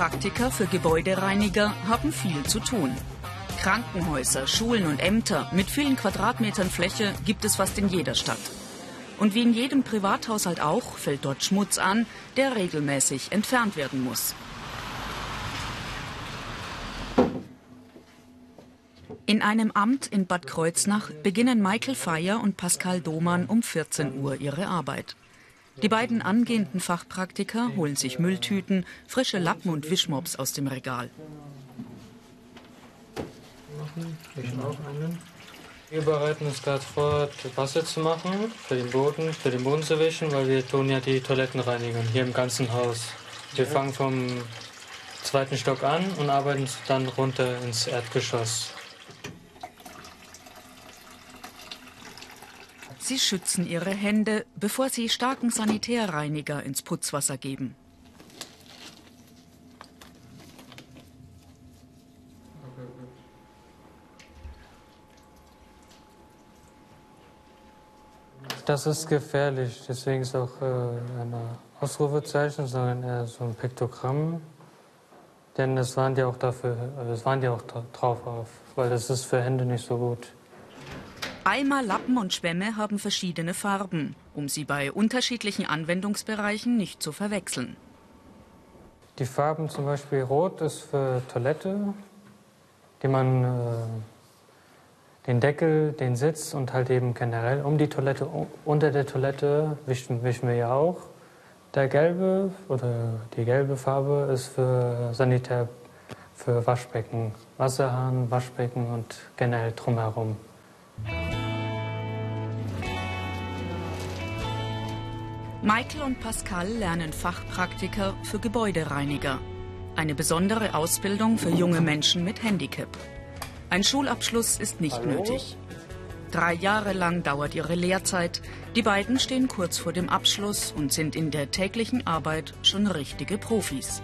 Fachpraktiker für Gebäudereiniger haben viel zu tun. Krankenhäuser, Schulen und Ämter mit vielen Quadratmetern Fläche gibt es fast in jeder Stadt. Und wie in jedem Privathaushalt auch, fällt dort Schmutz an, der regelmäßig entfernt werden muss. In einem Amt in Bad Kreuznach beginnen Michael Feier und Pascal Domann um 14 Uhr ihre Arbeit. Die beiden angehenden Fachpraktiker holen sich Mülltüten, frische Lappen und Wischmops aus dem Regal. Wir bereiten uns gerade vor, Wasser zu machen, für den Boden, für den Boden zu wischen, weil wir tun ja die Toiletten reinigen, hier im ganzen Haus. Wir fangen vom zweiten Stock an und arbeiten dann runter ins Erdgeschoss. Sie schützen ihre Hände, bevor sie starken Sanitärreiniger ins Putzwasser geben. Das ist gefährlich, deswegen ist auch äh, ein Ausrufezeichen, sondern eher so ein Piktogramm. Denn das waren die auch dafür, das waren die auch drauf auf, weil das ist für Hände nicht so gut. Eimer, Lappen und Schwämme haben verschiedene Farben, um sie bei unterschiedlichen Anwendungsbereichen nicht zu verwechseln. Die Farben zum Beispiel Rot ist für Toilette, die man äh, den Deckel, den Sitz und halt eben generell um die Toilette, unter der Toilette wischen, wischen wir ja auch. Der gelbe oder die gelbe Farbe ist für Sanitär, für Waschbecken, Wasserhahn, Waschbecken und generell drumherum. Michael und Pascal lernen Fachpraktiker für Gebäudereiniger. Eine besondere Ausbildung für junge Menschen mit Handicap. Ein Schulabschluss ist nicht Hallo? nötig. Drei Jahre lang dauert ihre Lehrzeit. Die beiden stehen kurz vor dem Abschluss und sind in der täglichen Arbeit schon richtige Profis.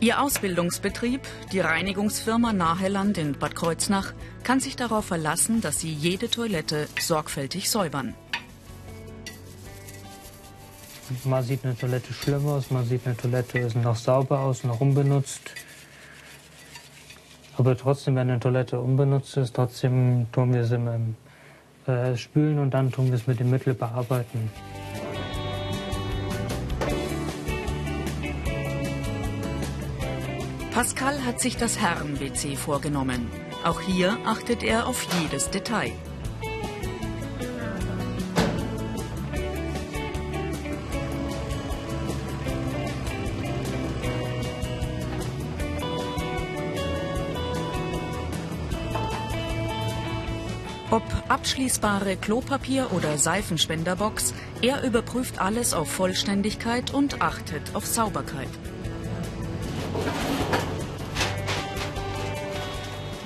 Ihr Ausbildungsbetrieb, die Reinigungsfirma Naheland in Bad Kreuznach, kann sich darauf verlassen, dass sie jede Toilette sorgfältig säubern. Man sieht eine Toilette schlimm aus, man sieht eine Toilette ist noch sauber aus, noch unbenutzt. Aber trotzdem, wenn eine Toilette unbenutzt ist, trotzdem tun wir sie mit äh, Spülen und dann tun wir es mit dem Mittel bearbeiten. Pascal hat sich das Herren-WC vorgenommen. Auch hier achtet er auf jedes Detail. Abschließbare Klopapier- oder Seifenspenderbox, er überprüft alles auf Vollständigkeit und achtet auf Sauberkeit.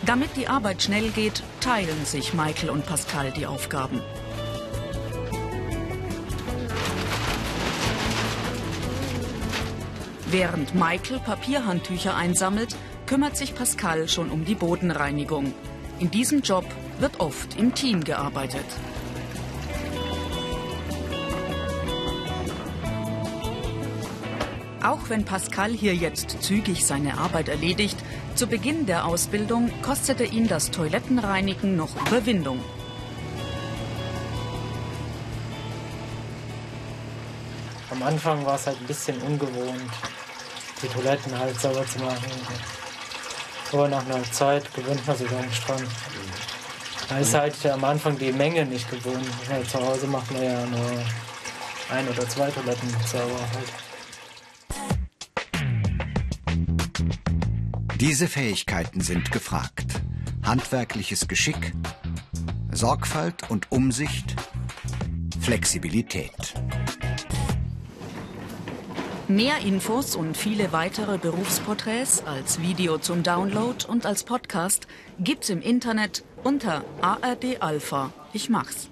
Damit die Arbeit schnell geht, teilen sich Michael und Pascal die Aufgaben. Während Michael Papierhandtücher einsammelt, kümmert sich Pascal schon um die Bodenreinigung. In diesem Job wird oft im Team gearbeitet. Auch wenn Pascal hier jetzt zügig seine Arbeit erledigt, zu Beginn der Ausbildung kostete ihn das Toilettenreinigen noch Überwindung. Am Anfang war es halt ein bisschen ungewohnt, die Toiletten halt sauber zu machen. Aber nach einer Zeit gewöhnt man sich eigentlich dran. Da ist halt am Anfang die Menge nicht gewohnt. zu Hause macht man ja nur ein oder zwei Toiletten sauber halt. Diese Fähigkeiten sind gefragt. Handwerkliches Geschick, Sorgfalt und Umsicht, Flexibilität. Mehr Infos und viele weitere Berufsporträts als Video zum Download und als Podcast gibt's im Internet unter ARD Alpha. Ich mach's.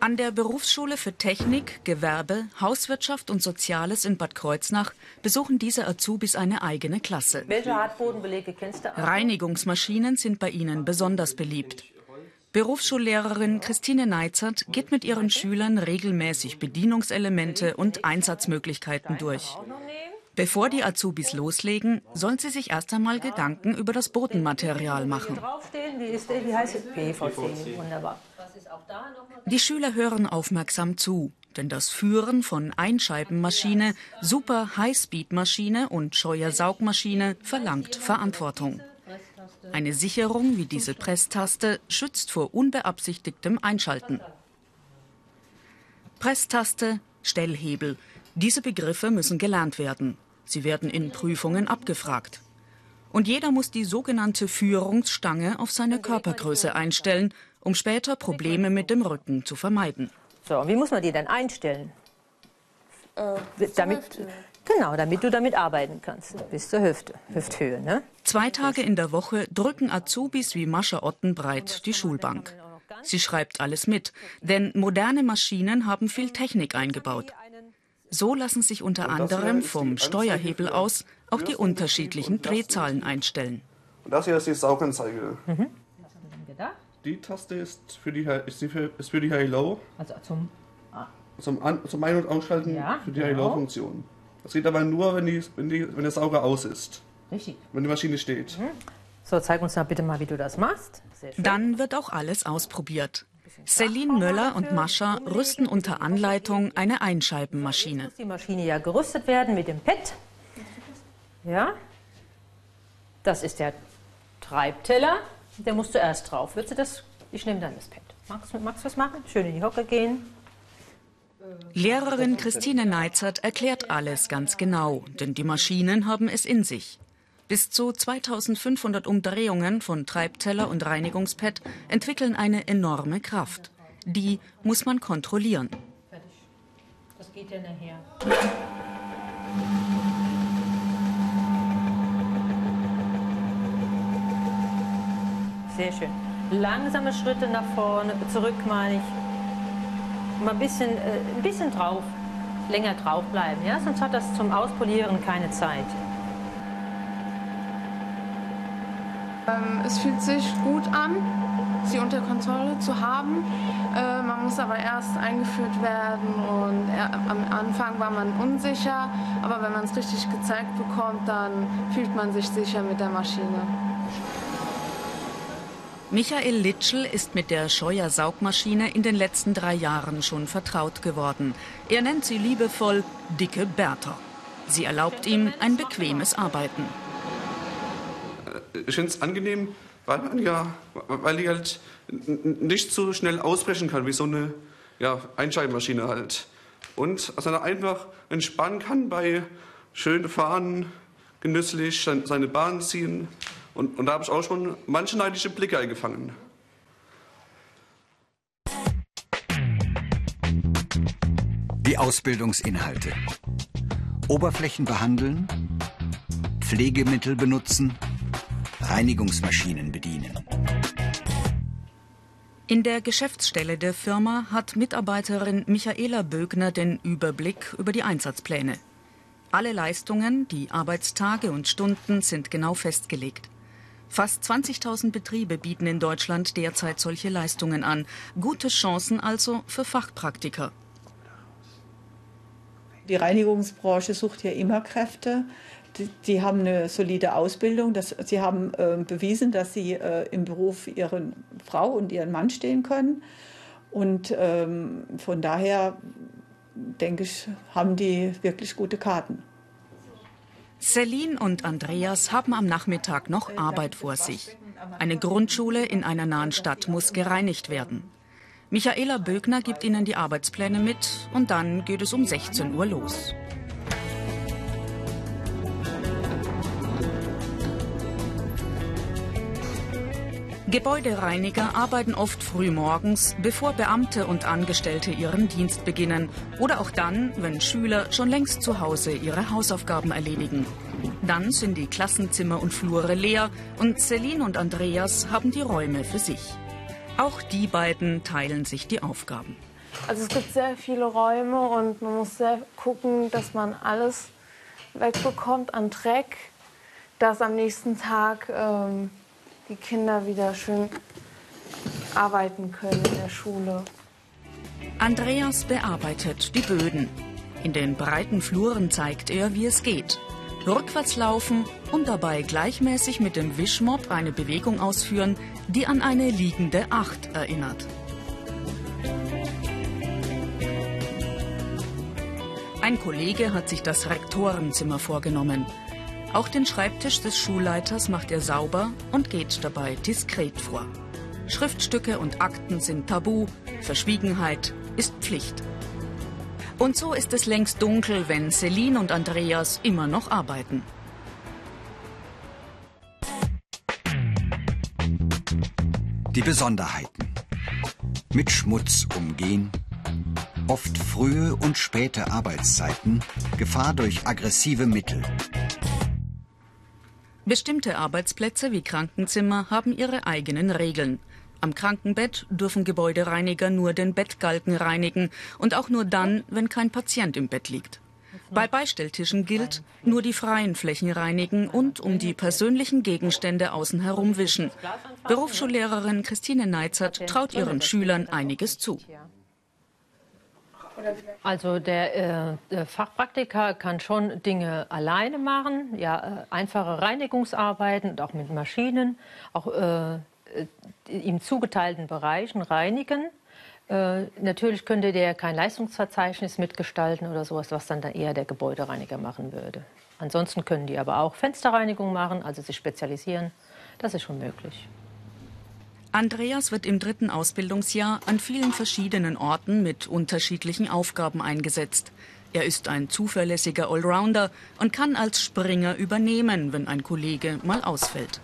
An der Berufsschule für Technik, Gewerbe, Hauswirtschaft und Soziales in Bad Kreuznach besuchen diese Azubis eine eigene Klasse. Welche Hartbodenbelege kennst du? Reinigungsmaschinen sind bei ihnen besonders beliebt. Berufsschullehrerin Christine Neizert geht mit ihren Schülern regelmäßig Bedienungselemente und Einsatzmöglichkeiten durch. Bevor die Azubis loslegen, sollen sie sich erst einmal Gedanken über das Bodenmaterial machen. Die Schüler hören aufmerksam zu, denn das Führen von Einscheibenmaschine, Super High-Speed-Maschine und Scheuersaugmaschine verlangt Verantwortung. Eine Sicherung wie diese Presstaste schützt vor unbeabsichtigtem Einschalten. Presstaste, Stellhebel. Diese Begriffe müssen gelernt werden. Sie werden in Prüfungen abgefragt. Und jeder muss die sogenannte Führungsstange auf seine Körpergröße einstellen, um später Probleme mit dem Rücken zu vermeiden. So, wie muss man die denn einstellen? Äh, damit, Genau, damit du damit arbeiten kannst. Bis zur Hüfte, Hüfthöhe. Ne? Zwei Tage in der Woche drücken Azubis wie Mascha Ottenbreit die Schulbank. Sie schreibt alles mit, denn moderne Maschinen haben viel Technik eingebaut. So lassen sich unter anderem vom Steuerhebel aus auch die unterschiedlichen Drehzahlen einstellen. Und das hier ist die Sauganzeige. Mhm. Die Taste ist für die, ist für, ist für die High Low. Also zum, ah. zum, An, zum Ein- und Ausschalten ja, für die High Low genau. Funktion. Das geht aber nur, wenn, die, wenn, die, wenn der Sauger aus ist. Richtig. Wenn die Maschine steht. Mhm. So, zeig uns doch bitte mal, wie du das machst. Dann wird auch alles ausprobiert. Celine Möller und Mascha rüsten unter Anleitung eine Einscheibenmaschine. Muss die Maschine ja gerüstet werden mit dem Pad. Ja. Das ist der Treibteller. Der muss zuerst drauf. Würdest du das? Ich nehme dann das Pad. Magst du was machen? Schön in die Hocke gehen. Lehrerin Christine Neizert erklärt alles ganz genau, denn die Maschinen haben es in sich. Bis zu 2500 Umdrehungen von Treibteller und Reinigungspad entwickeln eine enorme Kraft. Die muss man kontrollieren. Das geht ja nachher. Sehr schön. Langsame Schritte nach vorne, zurück meine ich mal ein bisschen, äh, ein bisschen drauf, länger drauf bleiben, ja? sonst hat das zum Auspolieren keine Zeit. Ähm, es fühlt sich gut an, sie unter Kontrolle zu haben. Äh, man muss aber erst eingeführt werden und er, am Anfang war man unsicher, aber wenn man es richtig gezeigt bekommt, dann fühlt man sich sicher mit der Maschine. Michael Litschel ist mit der Scheuer-Saugmaschine in den letzten drei Jahren schon vertraut geworden. Er nennt sie liebevoll Dicke Bertha. Sie erlaubt ihm ein bequemes Arbeiten. Ich finde es angenehm, weil man ja, weil die halt nicht so schnell ausbrechen kann wie so eine ja, Einscheibenmaschine halt. Und dass er einfach entspannen kann bei schönen Fahren, genüsslich seine Bahn ziehen. Und, und da habe ich auch schon manche neidische Blicke eingefangen. Die Ausbildungsinhalte. Oberflächen behandeln, Pflegemittel benutzen, Reinigungsmaschinen bedienen. In der Geschäftsstelle der Firma hat Mitarbeiterin Michaela Bögner den Überblick über die Einsatzpläne. Alle Leistungen, die Arbeitstage und Stunden sind genau festgelegt. Fast 20.000 Betriebe bieten in Deutschland derzeit solche Leistungen an. Gute Chancen also für Fachpraktiker. Die Reinigungsbranche sucht ja immer Kräfte. Die, die haben eine solide Ausbildung. Das, sie haben äh, bewiesen, dass sie äh, im Beruf ihre Frau und ihren Mann stehen können. Und ähm, von daher denke ich, haben die wirklich gute Karten. Celine und Andreas haben am Nachmittag noch Arbeit vor sich. Eine Grundschule in einer nahen Stadt muss gereinigt werden. Michaela Bögner gibt ihnen die Arbeitspläne mit und dann geht es um 16 Uhr los. Gebäudereiniger arbeiten oft früh morgens, bevor Beamte und Angestellte ihren Dienst beginnen oder auch dann, wenn Schüler schon längst zu Hause ihre Hausaufgaben erledigen. Dann sind die Klassenzimmer und Flure leer und Celine und Andreas haben die Räume für sich. Auch die beiden teilen sich die Aufgaben. Also es gibt sehr viele Räume und man muss sehr gucken, dass man alles wegbekommt an Dreck, dass am nächsten Tag ähm, die Kinder wieder schön arbeiten können in der Schule. Andreas bearbeitet die Böden. In den breiten Fluren zeigt er, wie es geht. Rückwärts laufen und dabei gleichmäßig mit dem Wischmopp eine Bewegung ausführen, die an eine liegende Acht erinnert. Ein Kollege hat sich das Rektorenzimmer vorgenommen. Auch den Schreibtisch des Schulleiters macht er sauber und geht dabei diskret vor. Schriftstücke und Akten sind tabu, Verschwiegenheit ist Pflicht. Und so ist es längst dunkel, wenn Celine und Andreas immer noch arbeiten. Die Besonderheiten. Mit Schmutz umgehen, oft frühe und späte Arbeitszeiten, Gefahr durch aggressive Mittel. Bestimmte Arbeitsplätze wie Krankenzimmer haben ihre eigenen Regeln. Am Krankenbett dürfen Gebäudereiniger nur den Bettgalgen reinigen und auch nur dann, wenn kein Patient im Bett liegt. Bei Beistelltischen gilt, nur die freien Flächen reinigen und um die persönlichen Gegenstände außen herum wischen. Berufsschullehrerin Christine Neizert traut ihren Schülern einiges zu. Also der, äh, der, Fachpraktiker kann schon Dinge alleine machen, ja, äh, einfache Reinigungsarbeiten und auch mit Maschinen, auch äh, ihm zugeteilten Bereichen reinigen. Äh, natürlich könnte der kein Leistungsverzeichnis mitgestalten oder sowas, was dann, dann eher der Gebäudereiniger machen würde. Ansonsten können die aber auch Fensterreinigung machen, also sich spezialisieren. Das ist schon möglich. Andreas wird im dritten Ausbildungsjahr an vielen verschiedenen Orten mit unterschiedlichen Aufgaben eingesetzt. Er ist ein zuverlässiger Allrounder und kann als Springer übernehmen, wenn ein Kollege mal ausfällt.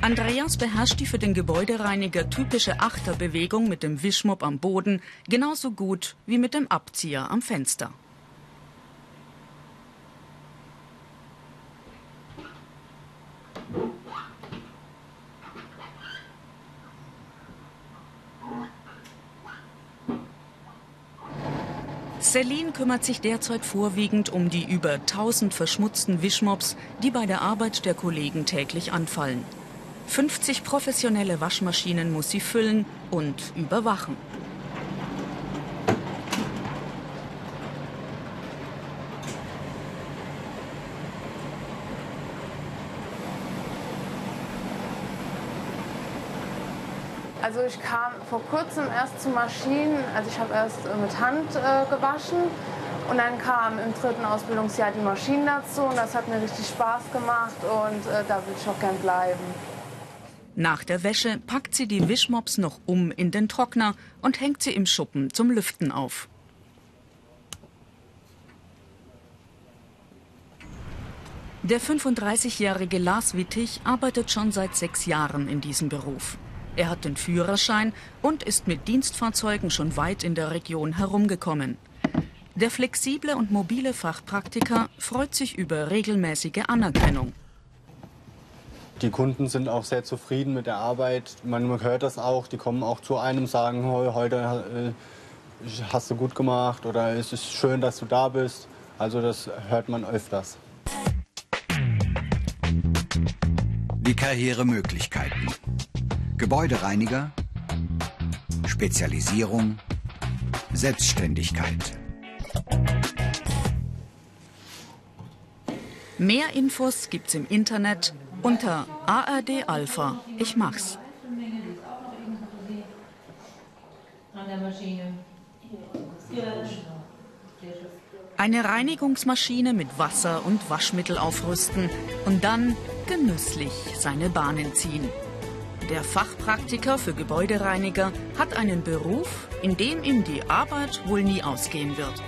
Andreas beherrscht die für den Gebäudereiniger typische Achterbewegung mit dem Wischmopp am Boden genauso gut wie mit dem Abzieher am Fenster. Celine kümmert sich derzeit vorwiegend um die über 1000 verschmutzten Wischmops, die bei der Arbeit der Kollegen täglich anfallen. 50 professionelle Waschmaschinen muss sie füllen und überwachen. Also ich kam vor kurzem erst zu Maschinen, also ich habe erst äh, mit Hand äh, gewaschen und dann kam im dritten Ausbildungsjahr die Maschinen dazu und das hat mir richtig Spaß gemacht und äh, da will ich auch gern bleiben. Nach der Wäsche packt sie die Wischmops noch um in den Trockner und hängt sie im Schuppen zum Lüften auf. Der 35-jährige Lars Wittig arbeitet schon seit sechs Jahren in diesem Beruf. Er hat den Führerschein und ist mit Dienstfahrzeugen schon weit in der Region herumgekommen. Der flexible und mobile Fachpraktiker freut sich über regelmäßige Anerkennung. Die Kunden sind auch sehr zufrieden mit der Arbeit. Man hört das auch. Die kommen auch zu einem, sagen, heute äh, hast du gut gemacht oder es ist schön, dass du da bist. Also das hört man öfters. Die Karrieremöglichkeiten. Gebäudereiniger, Spezialisierung, Selbstständigkeit. Mehr Infos gibt's im Internet unter ARD Alpha. Ich mach's. Eine Reinigungsmaschine mit Wasser und Waschmittel aufrüsten und dann genüsslich seine Bahnen ziehen. Der Fachpraktiker für Gebäudereiniger hat einen Beruf, in dem ihm die Arbeit wohl nie ausgehen wird.